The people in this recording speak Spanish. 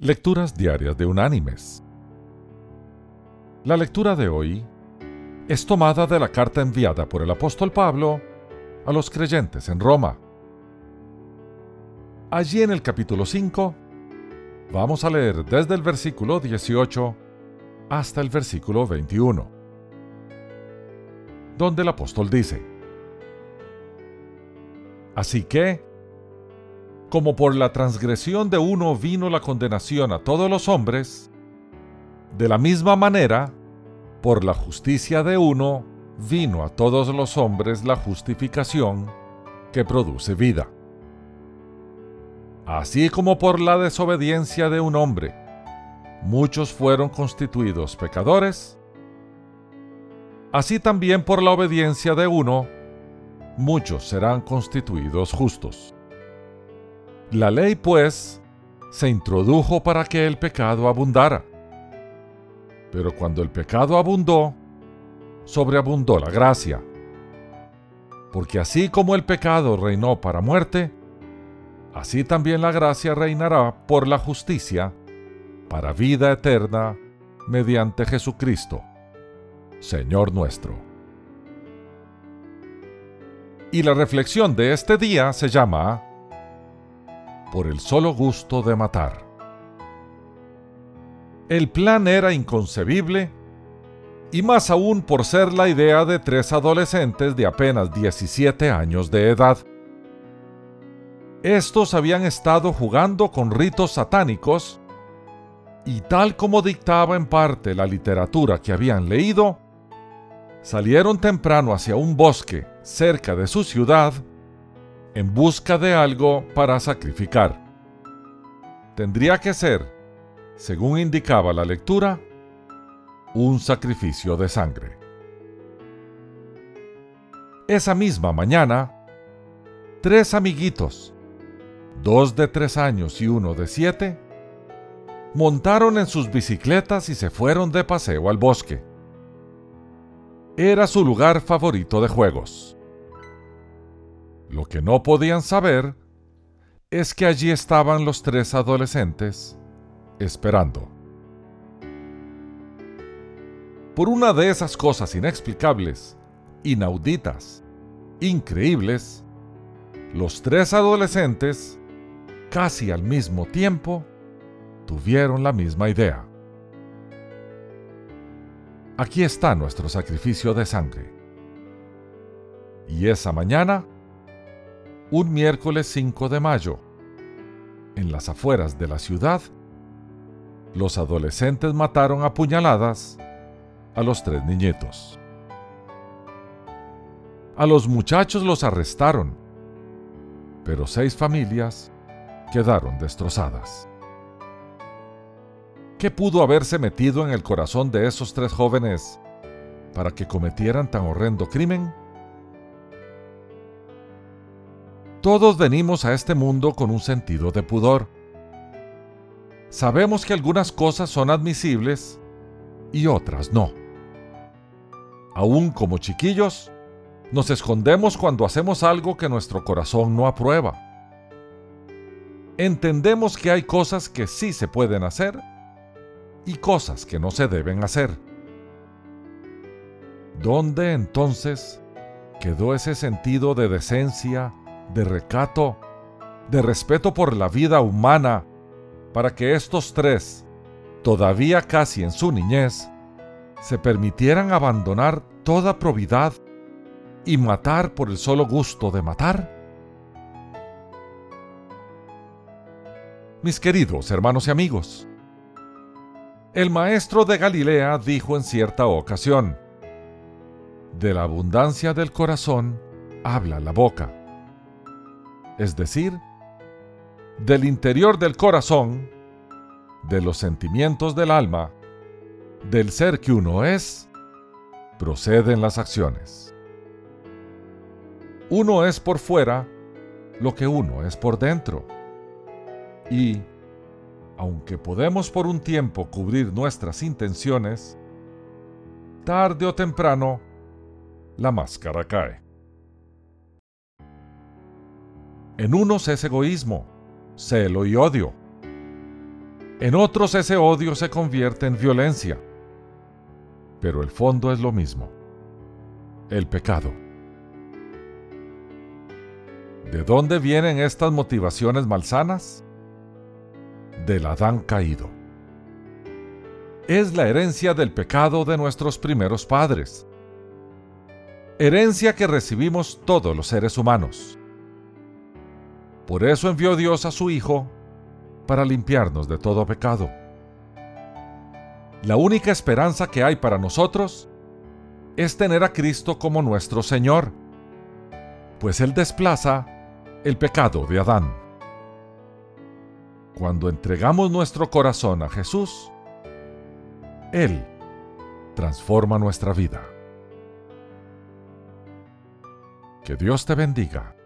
Lecturas Diarias de Unánimes. La lectura de hoy es tomada de la carta enviada por el apóstol Pablo a los creyentes en Roma. Allí en el capítulo 5 vamos a leer desde el versículo 18 hasta el versículo 21, donde el apóstol dice, Así que, como por la transgresión de uno vino la condenación a todos los hombres, de la misma manera, por la justicia de uno vino a todos los hombres la justificación que produce vida. Así como por la desobediencia de un hombre, muchos fueron constituidos pecadores, así también por la obediencia de uno, muchos serán constituidos justos. La ley, pues, se introdujo para que el pecado abundara. Pero cuando el pecado abundó, sobreabundó la gracia. Porque así como el pecado reinó para muerte, así también la gracia reinará por la justicia para vida eterna mediante Jesucristo, Señor nuestro. Y la reflexión de este día se llama por el solo gusto de matar. El plan era inconcebible, y más aún por ser la idea de tres adolescentes de apenas 17 años de edad. Estos habían estado jugando con ritos satánicos, y tal como dictaba en parte la literatura que habían leído, salieron temprano hacia un bosque cerca de su ciudad en busca de algo para sacrificar. Tendría que ser, según indicaba la lectura, un sacrificio de sangre. Esa misma mañana, tres amiguitos, dos de tres años y uno de siete, montaron en sus bicicletas y se fueron de paseo al bosque. Era su lugar favorito de juegos. Lo que no podían saber es que allí estaban los tres adolescentes esperando. Por una de esas cosas inexplicables, inauditas, increíbles, los tres adolescentes, casi al mismo tiempo, tuvieron la misma idea. Aquí está nuestro sacrificio de sangre. Y esa mañana, un miércoles 5 de mayo, en las afueras de la ciudad, los adolescentes mataron a puñaladas a los tres niñitos. A los muchachos los arrestaron, pero seis familias quedaron destrozadas. ¿Qué pudo haberse metido en el corazón de esos tres jóvenes para que cometieran tan horrendo crimen? Todos venimos a este mundo con un sentido de pudor. Sabemos que algunas cosas son admisibles y otras no. Aún como chiquillos, nos escondemos cuando hacemos algo que nuestro corazón no aprueba. Entendemos que hay cosas que sí se pueden hacer y cosas que no se deben hacer. ¿Dónde entonces quedó ese sentido de decencia de recato, de respeto por la vida humana, para que estos tres, todavía casi en su niñez, se permitieran abandonar toda probidad y matar por el solo gusto de matar? Mis queridos hermanos y amigos, el maestro de Galilea dijo en cierta ocasión, de la abundancia del corazón habla la boca es decir, del interior del corazón, de los sentimientos del alma, del ser que uno es, proceden las acciones. Uno es por fuera lo que uno es por dentro. Y, aunque podemos por un tiempo cubrir nuestras intenciones, tarde o temprano, la máscara cae. En unos es egoísmo, celo y odio. En otros ese odio se convierte en violencia. Pero el fondo es lo mismo. El pecado. ¿De dónde vienen estas motivaciones malsanas? Del Adán caído. Es la herencia del pecado de nuestros primeros padres. Herencia que recibimos todos los seres humanos. Por eso envió Dios a su Hijo para limpiarnos de todo pecado. La única esperanza que hay para nosotros es tener a Cristo como nuestro Señor, pues Él desplaza el pecado de Adán. Cuando entregamos nuestro corazón a Jesús, Él transforma nuestra vida. Que Dios te bendiga.